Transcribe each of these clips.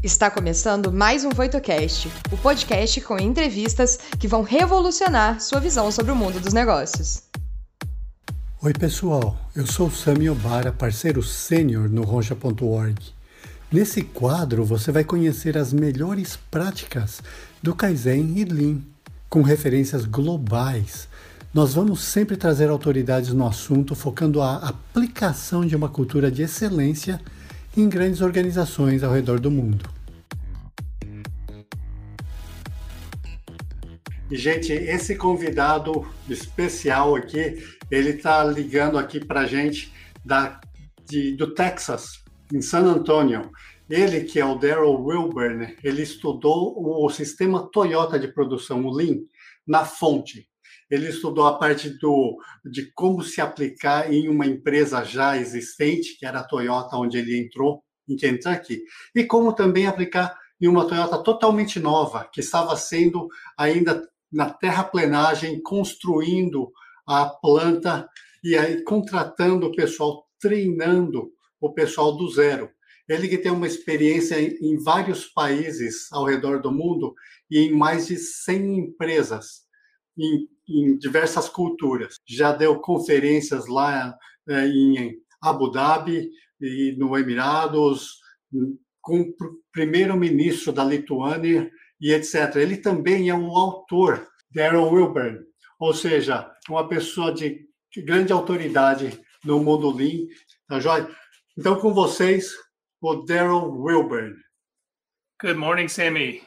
Está começando mais um VoitoCast, o podcast com entrevistas que vão revolucionar sua visão sobre o mundo dos negócios. Oi, pessoal. Eu sou Sami Obara, parceiro sênior no Roncha.org. Nesse quadro, você vai conhecer as melhores práticas do Kaizen e Lean, com referências globais. Nós vamos sempre trazer autoridades no assunto, focando a aplicação de uma cultura de excelência em grandes organizações ao redor do mundo. E, gente, esse convidado especial aqui, ele está ligando aqui para gente da, de, do Texas, em San Antonio. Ele, que é o Daryl Wilburn, ele estudou o sistema Toyota de produção, o Lean, na fonte. Ele estudou a parte do, de como se aplicar em uma empresa já existente, que era a Toyota, onde ele entrou, em Kentucky, e como também aplicar em uma Toyota totalmente nova, que estava sendo ainda na terraplenagem, construindo a planta e aí contratando o pessoal, treinando o pessoal do zero. Ele que tem uma experiência em vários países ao redor do mundo e em mais de 100 empresas, em, em diversas culturas. Já deu conferências lá é, em Abu Dhabi e no Emirados, com o primeiro-ministro da Lituânia e etc. Ele também é um autor, Darren Wilburn, ou seja, uma pessoa de grande autoridade no mundo Lean, tá joia? Então, com vocês, o Daryl Wilburn. Good morning, Sammy.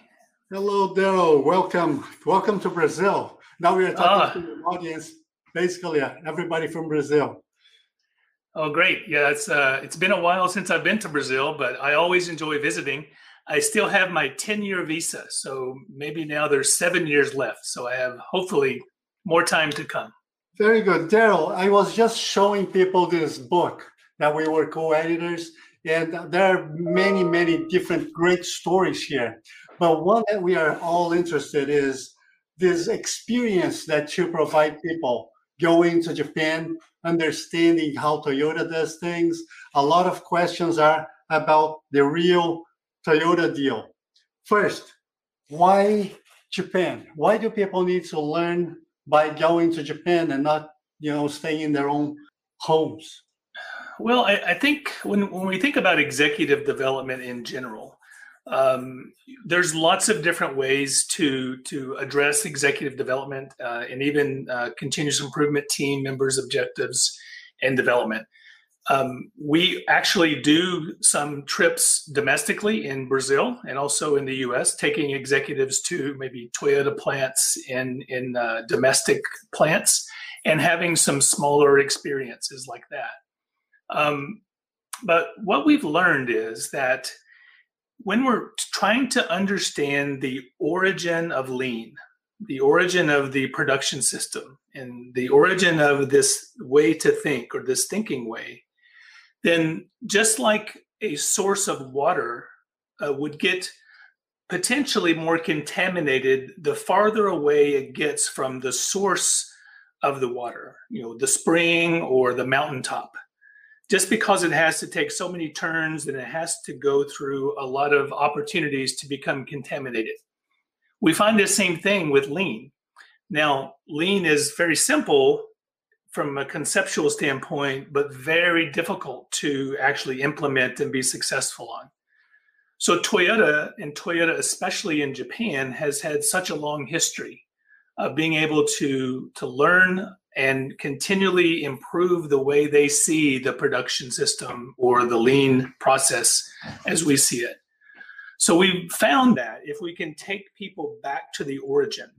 Hello, Daryl. Welcome. Welcome to Brazil. Now we are talking ah. to the audience, basically everybody from Brazil. Oh, great! Yeah, it's uh, it's been a while since I've been to Brazil, but I always enjoy visiting. I still have my 10 year visa. So maybe now there's seven years left. So I have hopefully more time to come. Very good. Daryl, I was just showing people this book that we were co editors, and there are many, many different great stories here. But one that we are all interested in is this experience that you provide people going to Japan, understanding how Toyota does things. A lot of questions are about the real Toyota deal. First, why Japan? Why do people need to learn by going to Japan and not, you know, staying in their own homes? Well, I, I think when, when we think about executive development in general, um, there's lots of different ways to to address executive development uh, and even uh, continuous improvement team members' objectives and development. Um, we actually do some trips domestically in Brazil and also in the U.S., taking executives to maybe Toyota plants in in uh, domestic plants and having some smaller experiences like that. Um, but what we've learned is that when we're trying to understand the origin of lean, the origin of the production system, and the origin of this way to think or this thinking way, then just like a source of water uh, would get potentially more contaminated the farther away it gets from the source of the water, you know, the spring or the mountaintop. Just because it has to take so many turns and it has to go through a lot of opportunities to become contaminated. We find the same thing with lean. Now, lean is very simple from a conceptual standpoint, but very difficult to actually implement and be successful on. So Toyota, and Toyota especially in Japan, has had such a long history of being able to to learn and continually improve the way they see the production system or the lean process as we see it. So we found that if we can take people back to the origin,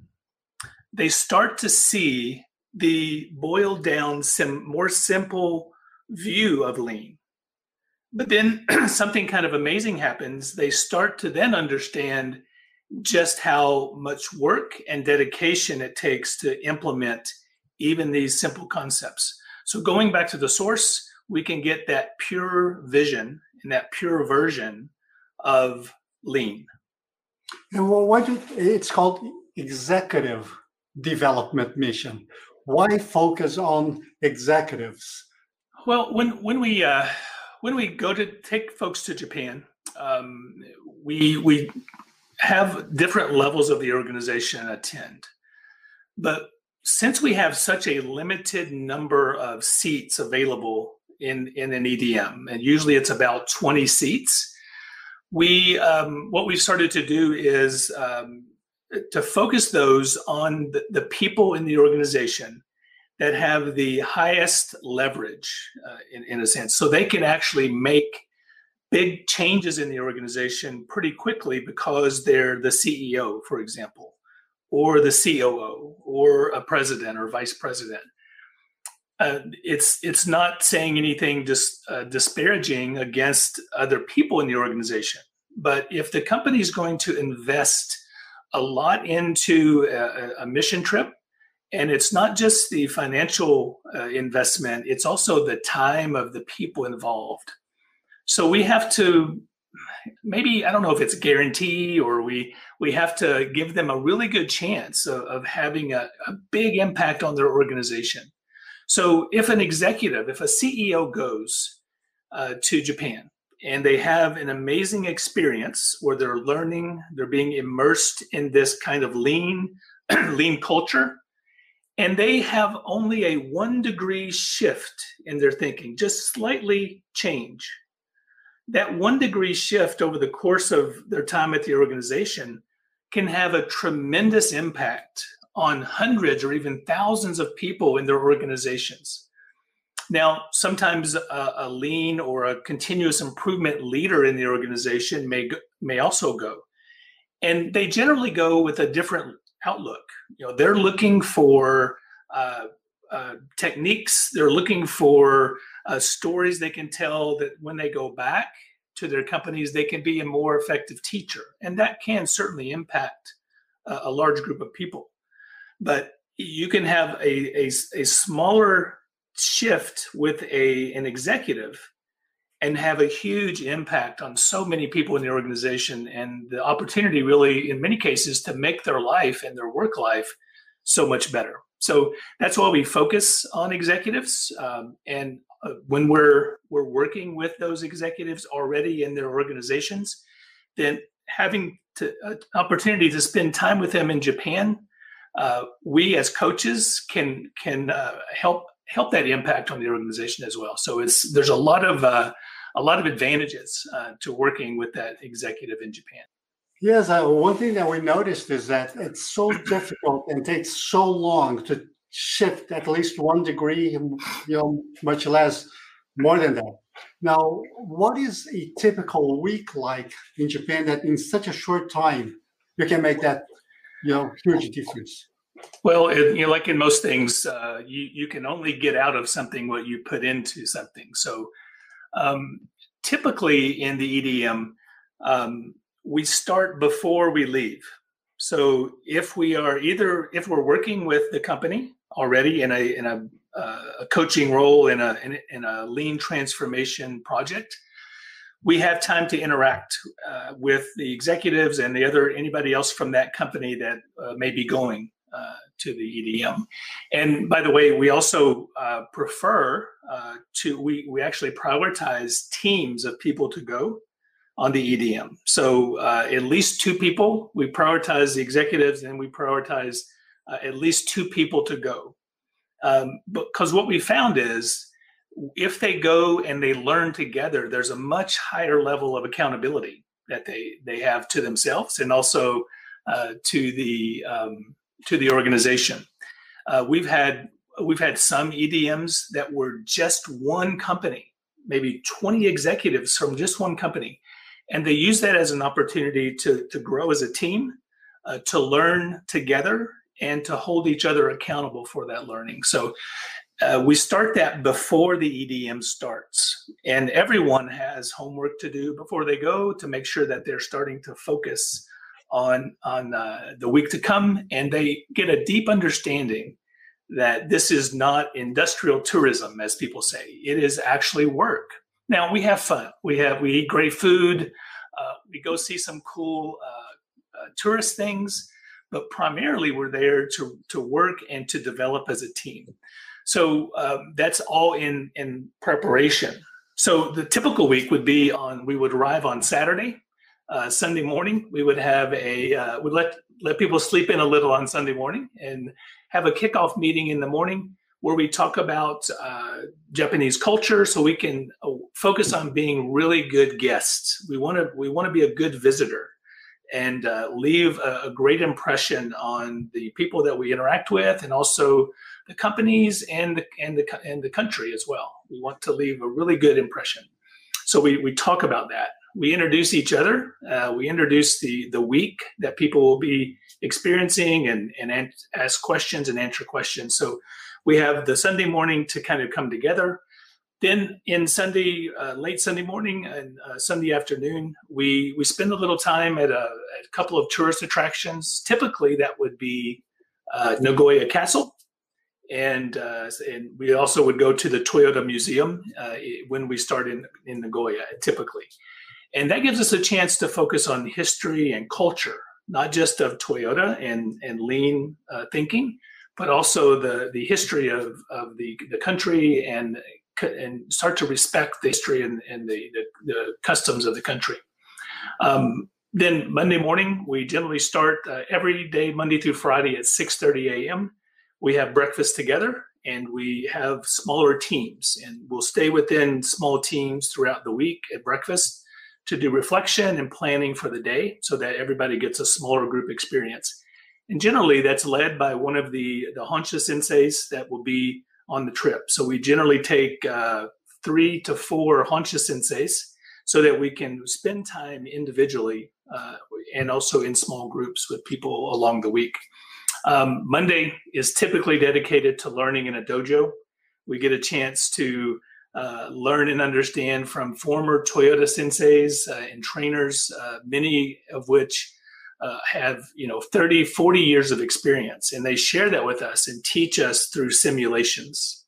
they start to see the boiled down, sim- more simple view of lean. But then something kind of amazing happens. They start to then understand just how much work and dedication it takes to implement even these simple concepts. So, going back to the source, we can get that pure vision and that pure version of lean. And well, what it's called executive development mission why focus on executives? Well, when when we uh, when we go to take folks to Japan, um, we we have different levels of the organization attend, but since we have such a limited number of seats available in in an EDM, and usually it's about twenty seats, we um, what we've started to do is um, to focus those on the, the, people in the organization that have the highest leverage uh, in, in a sense. So they can actually make big changes in the organization pretty quickly because they're the ceo for example or the coo or a president or vice president uh, it's it's not saying anything uh, disparaging against other people in the organization. But if the company is going to invest a lot into a, a mission trip, and it's not just the financial uh, investment; it's also the time of the people involved. So we have to maybe I don't know if it's a guarantee or we we have to give them a really good chance of, of having a, a big impact on their organization. So if an executive, if a CEO goes uh, to Japan and they have an amazing experience where they're learning, they're being immersed in this kind of lean, lean culture, and they have only a one degree shift in their thinking, just slightly change. That one degree shift over the course of their time at the organization can have a tremendous impact on hundreds or even thousands of people in their organizations. Now, sometimes a, a, lean or a continuous improvement leader in the organization may may also go, and they generally go with a different outlook. You know, they're looking for uh, uh, techniques. They're looking for uh, stories they can tell that when they go back to their companies, they can be a more effective teacher, and that can certainly impact a large group of people. But you can have a, a, a smaller shift with a an executive and have a huge impact on so many people in the organization and the opportunity really in many cases to make their life and their work life so much better. So that's why we focus on executives um, and when we're we're working with those executives already in their organizations then having to, uh, opportunity to spend time with them in japan uh, we as coaches can can uh, help help that impact on the organization as well. So it's there's a lot of uh, a lot of advantages uh, to working with that executive in Japan. Yes, uh, one thing that we noticed is that it's so difficult and takes so long to shift at least one degree, you know, much less more than that. Now, what is a typical week like in Japan that in such a short time you can make that you know huge difference? Well it, you know like in most things uh, you, you can only get out of something what you put into something. So um, typically in the edm um, we start before we leave. So if we are either if we're working with the company already in a in a, uh, a coaching role in a in, in a lean transformation project we have time to interact uh, with the executives and the other anybody else from that company that uh, may be going uh, to the EDM. And by the way, we also uh, prefer uh, to we we actually prioritize teams of people to go on the EDM. So at least two people. We prioritize the executives, and we prioritize at least two people to go. Um, because what we found is if they go and they learn together, there's a much higher level of accountability that they they have to themselves and also uh, to the um, to the organization. Uh, we've had we've had some EDMs that were just one company, maybe 20 executives from just one company, and they use that as an opportunity to to grow as a team, uh, to learn together, and to hold each other accountable for that learning. So uh, we start that before the EDM starts, and everyone has homework to do before they go to make sure that they're starting to focus on on uh, the week to come, and they get a deep understanding that this is not industrial tourism, as people say. It is actually work. Now we have fun. We have we eat great food. Uh, we go see some cool uh, uh, tourist things, but primarily we're there to to work and to develop as a team. So um, that's all in in preparation so the typical week would be on we would arrive on Saturday, uh, Sunday morning. We would have a uh, would let let people sleep in a little on Sunday morning and have a kickoff meeting in the morning where we talk about uh, Japanese culture, so we can uh, focus on being really good guests. We want to we want to be a good visitor and uh, leave a, a, great impression on the people that we interact with, and also the companies and the and the and the country as well. We want to leave a really good impression. So we we talk about that. We introduce each other. Uh, we introduce the the week that people will be experiencing and and ask questions and answer questions. So we have the Sunday morning to kind of come together. Then in Sunday, uh, late Sunday morning and uh, Sunday afternoon, we we spend a little time at a, at a couple of tourist attractions. Typically, that would be uh, Nagoya Castle, and uh, and we also would go to the Toyota Museum uh, when we start in in Nagoya, typically, and that gives us a chance to focus on history and culture, not just of Toyota and and lean uh, thinking, but also the the history of of the the country and and start to respect the history and, and the, the, the customs of the country. Um, then Monday morning, we generally start uh, every day, Monday through Friday at 6:30 a.m. We have breakfast together, and we have smaller teams, and we'll stay within small teams throughout the week at breakfast to do reflection and planning for the day, so that everybody gets a smaller group experience. And generally, that's led by one of the the Honsha senseis that will be on the trip. So we generally take uh, three to four Honsha senseis so that we can spend time individually uh, and also in small groups with people along the week. Um, Monday is typically dedicated to learning in a dojo. We get a chance to uh, learn and understand from former Toyota senseis uh, and trainers, uh, many of which uh, have you know 30 40 years of experience and they share that with us and teach us through simulations.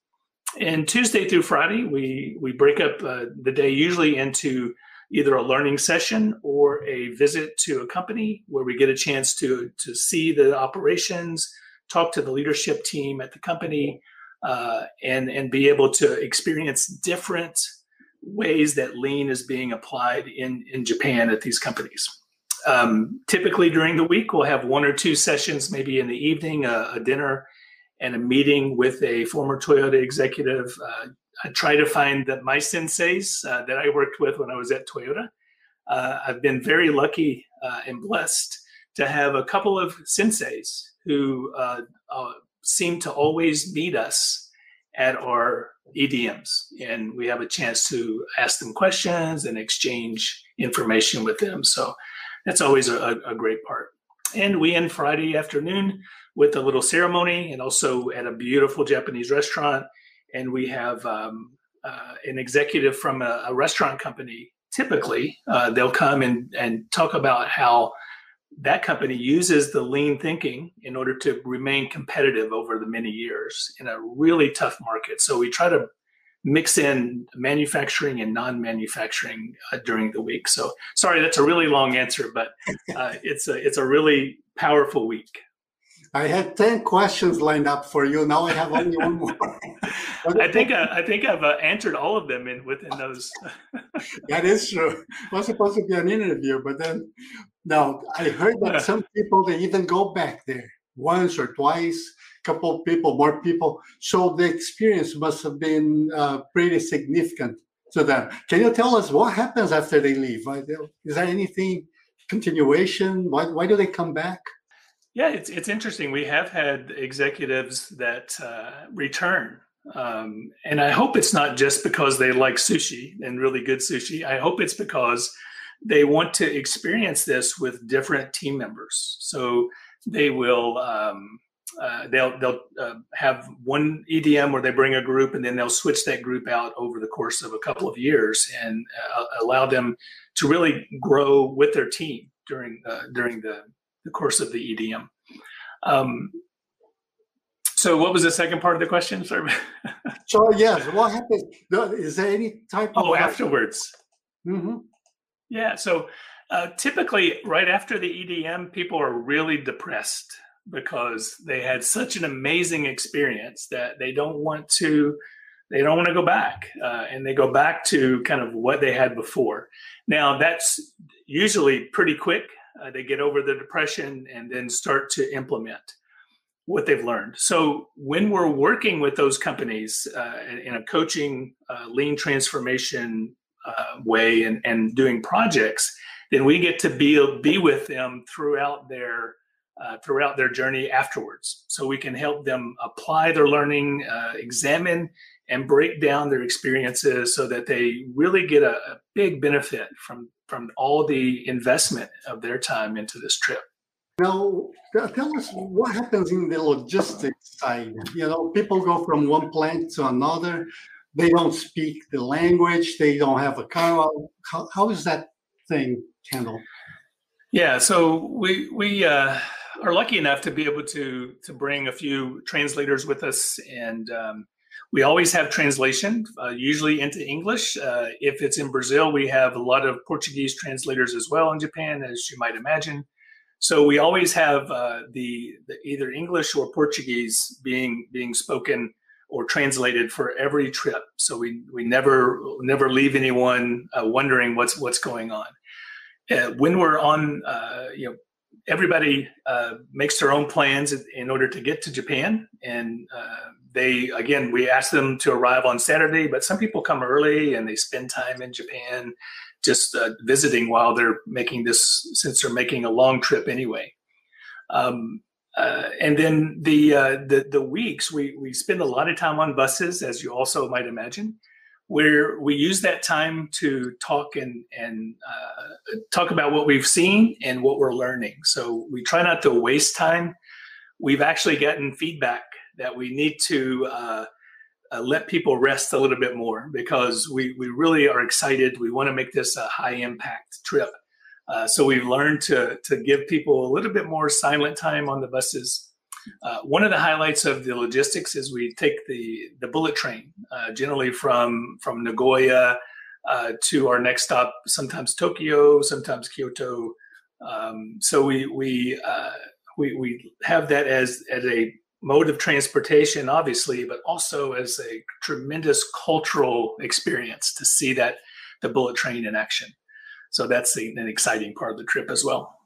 And tuesday through friday we we break up uh, the day usually into either a learning session or a visit to a company where we get a chance to to see the operations talk to the leadership team at the company uh, and and be able to experience different ways that lean is being applied in in japan at these companies um, typically during the week, we'll have one or two sessions, maybe in the evening, a, a dinner and a meeting with a former Toyota executive. Uh, I try to find that my senseis uh, that I worked with when I was at Toyota. Uh, I've been very lucky uh, and blessed to have a couple of senseis who uh, uh, seem to always meet us at our EDMs, and we have a chance to ask them questions and exchange information with them. So that's always a, a great part. And we end Friday afternoon with a little ceremony and also at a beautiful Japanese restaurant. And we have um, uh, an executive from a, a restaurant company. Typically, uh, they'll come and, and talk about how that company uses the lean thinking in order to remain competitive over the many years in a really tough market. So we try to mix in manufacturing and non-manufacturing uh, during the week. So sorry, that's a really long answer, but uh, it's a it's a really powerful week. I had ten questions lined up for you. Now I have only one more. I think uh, I think I've uh, answered all of them in within those. that is true. It was supposed to be an interview, but then no, I heard that some people they even go back there once or twice couple people, more people. So the experience must have been uh, pretty significant to them. Can you tell us what happens after they leave? Is there anything continuation? Why, why do they come back? Yeah, it's it's interesting. We have had executives that uh, return, um, and I hope it's not just because they like sushi and really good sushi. I hope it's because they want to experience this with different team members. So they will um, uh, they'll they'll uh, have one EDM where they bring a group and then they'll switch that group out over the course of a couple of years and uh, allow them to really grow with their team during uh, during the, the course of the EDM. Um, so, what was the second part of the question? Sorry. so yes, what happens? Is there any type of oh afterwards? Mm-hmm. Yeah. So. Uh, typically, right after the EDM, people are really depressed because they had such an amazing experience that they don't want to they don't want to go back, uh, and they go back to kind of what they had before. Now that's usually pretty quick. Uh, they get over the depression and then start to implement what they've learned. So when we're working with those companies uh, in a coaching uh, lean transformation uh, way and, and doing projects, then we get to be be with them throughout their uh, throughout their journey afterwards. So we can help them apply their learning, uh, examine and break down their experiences so that they really get a, a big benefit from from all the investment of their time into this trip. Now, tell us what happens in the logistics side. You know, people go from one plant to another. They don't speak the language. They don't have a car. How, how is that thing handled? Yeah, so we we uh, are lucky enough to be able to to bring a few translators with us, and um, we always have translation, uh, usually into English. Uh, if it's in Brazil, we have a lot of Portuguese translators as well in Japan, as you might imagine. So we always have uh, the, the, either English or Portuguese being being spoken or translated for every trip. So we we never never leave anyone uh, wondering what's what's going on. Uh, when we're on, uh, you know, everybody uh, makes their own plans in order to get to Japan, and uh, they again we ask them to arrive on Saturday, but some people come early and they spend time in Japan just uh, visiting while they're making this since they're making a long trip anyway. Um, uh, and then the, uh, the the weeks we we spend a lot of time on buses, as you also might imagine, where we use that time to talk and and uh, talk about what we've seen and what we're learning. So we try not to waste time. We've actually gotten feedback that we need to uh, uh, let people rest a little bit more because we, we really are excited. We want to make this a high impact trip. Uh, so we've learned to, to give people a little bit more silent time on the buses. Uh, one of the highlights of the logistics is we take the, the bullet train, uh, generally from, from Nagoya uh, to our next stop, sometimes Tokyo, sometimes Kyoto. Um, so we, we, uh, we, we have that as, as a mode of transportation, obviously, but also as a tremendous cultural experience to see that the bullet train in action. So that's an exciting part of the trip as well.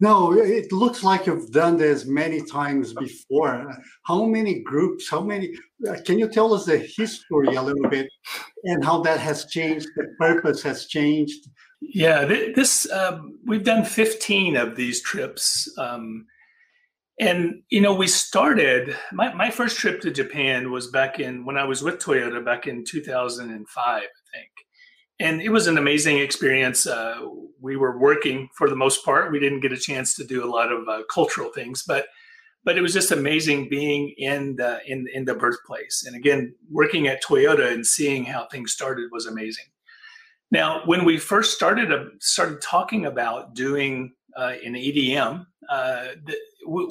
No, it looks like you've done this many times before. How many groups? How many? Uh, can you tell us the history a little bit and how that has changed? The purpose has changed. Yeah, this um, we've done 15 of these trips. Um, and you know, we started my, my first trip to Japan was back in when I was with Toyota back in 2005, I think. And it was an amazing experience. Uh, we were working for the most part. We didn't get a chance to do a lot of uh, cultural things, but but it was just amazing being in the in in the birthplace. And again, working at Toyota and seeing how things started was amazing. Now, when we first started uh, started talking about doing uh, an EDM, uh, the, we,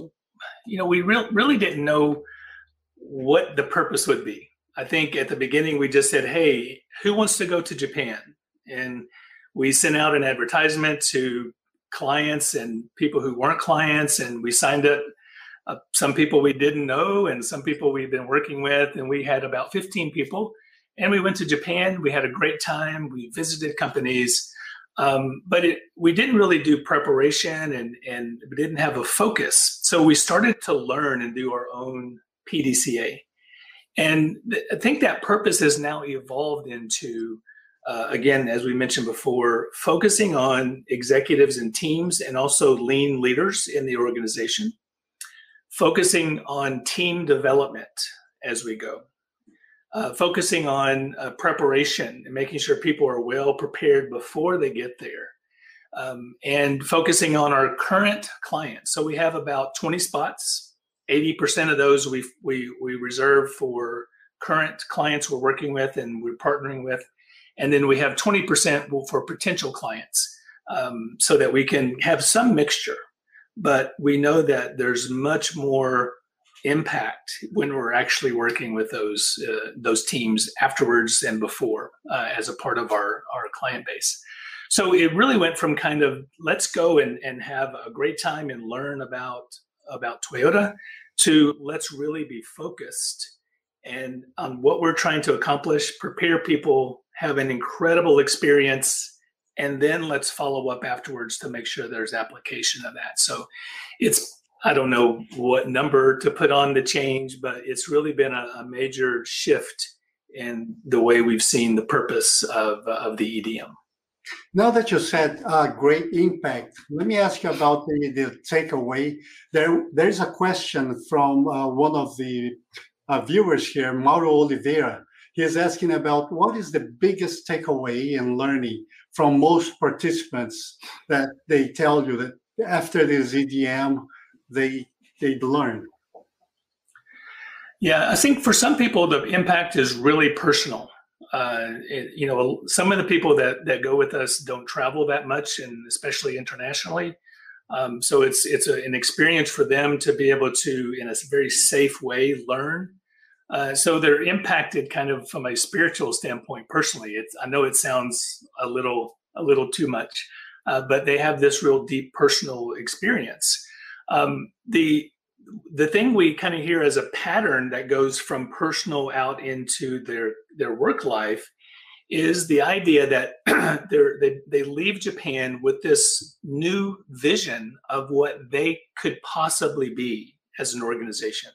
you know, we re- really didn't know what the purpose would be. I think at the beginning we just said, "Hey, who wants to go to Japan?" And we sent out an advertisement to clients and people who weren't clients, and we signed up uh, some people we didn't know and some people we've been working with, and we had about 15 people. And we went to Japan. We had a great time. We visited companies. Um, but it, we didn't really do preparation and, and we didn't have a focus. So we started to learn and do our own PDCA. And th- I think that purpose has now evolved into, uh, again, as we mentioned before, focusing on executives and teams and also lean leaders in the organization, focusing on team development as we go uh, focusing on uh, preparation and making sure people are well prepared before they get there, um, and focusing on our current clients. So we have about 20 spots. 80% of those we, we, we reserve for current clients we're working with and we're partnering with. And then we have 20% for potential clients um, so that we can have some mixture. But we know that there's much more impact when we're actually working with those uh, those teams afterwards and before uh, as a part of our our client base so it really went from kind of let's go and, and have a great time and learn about about toyota to let's really be focused and on what we're trying to accomplish, prepare people, have an incredible experience, and then let's follow up afterwards to make sure there's application of that. So it's I don't know what number to put on the change, but it's really been a, a major shift in the way we've seen the purpose of, of the EDM. Now that you said uh, great impact, let me ask you about the, the takeaway. There, there's a question from uh, one of the uh, viewers here, Mauro Oliveira. He is asking about what is the biggest takeaway in learning from most participants that they tell you that after this EDM they they learn. Yeah, I think for some people the impact is really personal. Uh, it, you know, some of the people that that go with us don't travel that much, and especially internationally. Um, so it's it's a, an experience for them to be able to, in a very safe way, learn. Uh, so they're impacted kind of from a spiritual standpoint. Personally, it's I know it sounds a little a little too much, uh, but they have this real deep personal experience. Um, the the thing we kind of hear as a pattern that goes from personal out into their their work life is the idea that they they leave Japan with this new vision of what they could possibly be as an organization.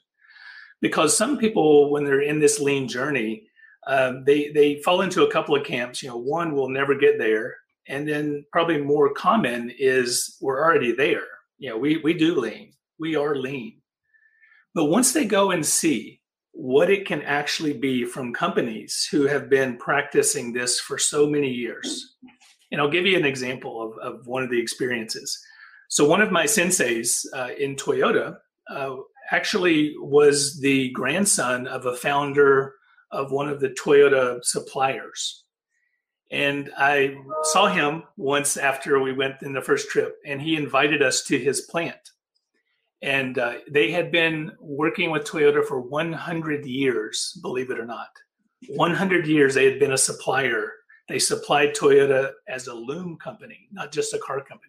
Because some people, when they're in this lean journey, um, they they fall into a couple of camps. You know, one will never get there, and then probably more common is we're already there you know, we, we do lean, we are lean. But once they go and see what it can actually be from companies who have been practicing this for so many years, and I'll give you an example of, of one of the experiences. So, one of my senseis uh, in Toyota uh, actually was the grandson of a founder of one of the Toyota suppliers. And I saw him once after we went in the first trip, and he invited us to his plant. And uh, they had been working with Toyota for 100 years, believe it or not. 100 years they had been a supplier. They supplied Toyota as a loom company, not just a car company.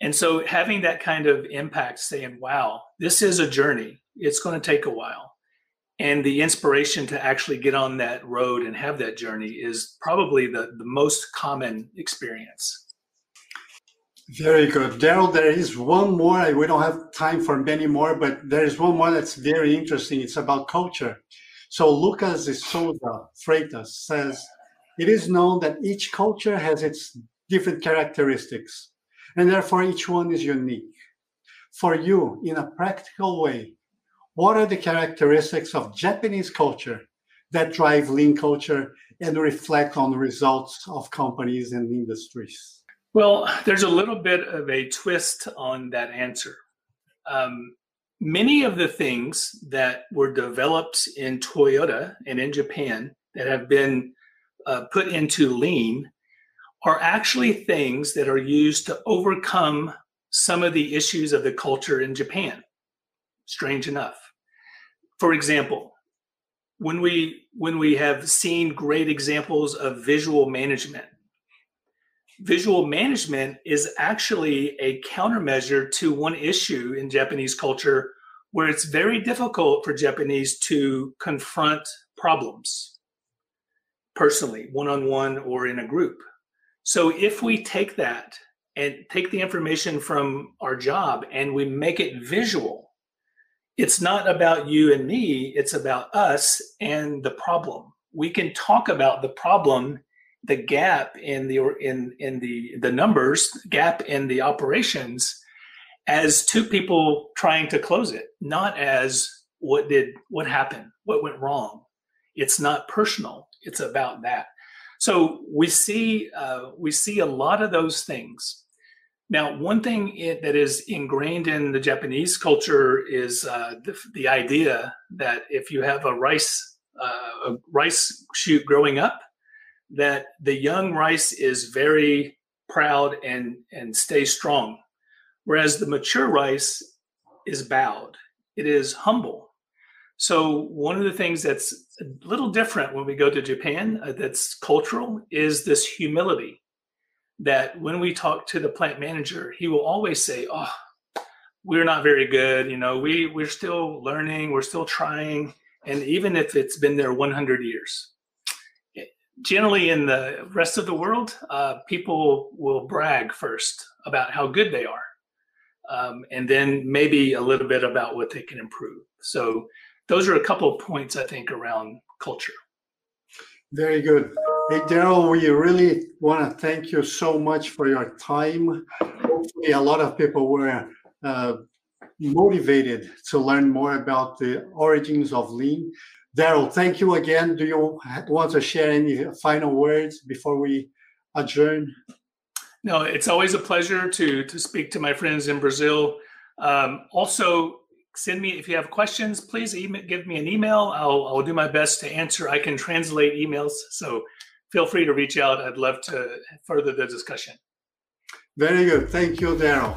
And so having that kind of impact, saying, wow, this is a journey, it's going to take a while and the inspiration to actually get on that road and have that journey is probably the, the most common experience. Very good. Daryl, there is one more. We don't have time for many more, but there is one more that's very interesting. It's about culture. So Lucas de Souza Freitas says, it is known that each culture has its different characteristics, and therefore each one is unique. For you, in a practical way, what are the characteristics of Japanese culture that drive lean culture and reflect on the results of companies and industries? Well, there's a little bit of a twist on that answer. Um, many of the things that were developed in Toyota and in Japan that have been uh, put into lean are actually things that are used to overcome some of the issues of the culture in Japan. Strange enough for example, when we when we have seen great examples of visual management, visual management is actually a countermeasure to one issue in Japanese culture where it's very difficult for Japanese to confront problems personally, one on one or in a group. So if we take that and take the information from our job and we make it visual, it's not about you and me, it's about us and the problem. We can talk about the problem, the gap in the in in the the numbers, gap in the operations as two people trying to close it, not as what did what happened, what went wrong. It's not personal. It's about that. So we see uh, we see a lot of those things now, one thing it, that is ingrained in the Japanese culture is uh, the, the, idea that if you have a rice uh, a rice shoot growing up, that the young rice is very proud and and stays strong, whereas the mature rice is bowed. It is humble. So one of the things that's a little different when we go to Japan, uh, that's cultural, is this humility that when we talk to the plant manager, he will always say, "Oh, we're not very good. You know, we we're still learning. We're still trying." and even if it's been there 100 years. Generally, in the rest of the world, uh, people will brag first about how good they are, um, and then maybe a little bit about what they can improve. So, those are a couple of points I think around culture. Very good. Hey, Daryl, we really want to thank you so much for your time. Hopefully, a lot of people were uh, motivated to learn more about the origins of lean. Daryl, thank you again. Do you want to share any final words before we adjourn? No, it's always a pleasure to to speak to my friends in Brazil. Um, also, send me if you have questions. Please email, give me an email. I'll I'll do my best to answer. I can translate emails, so feel free to reach out. I'd love to further the discussion. Very good. Thank you, Daryl.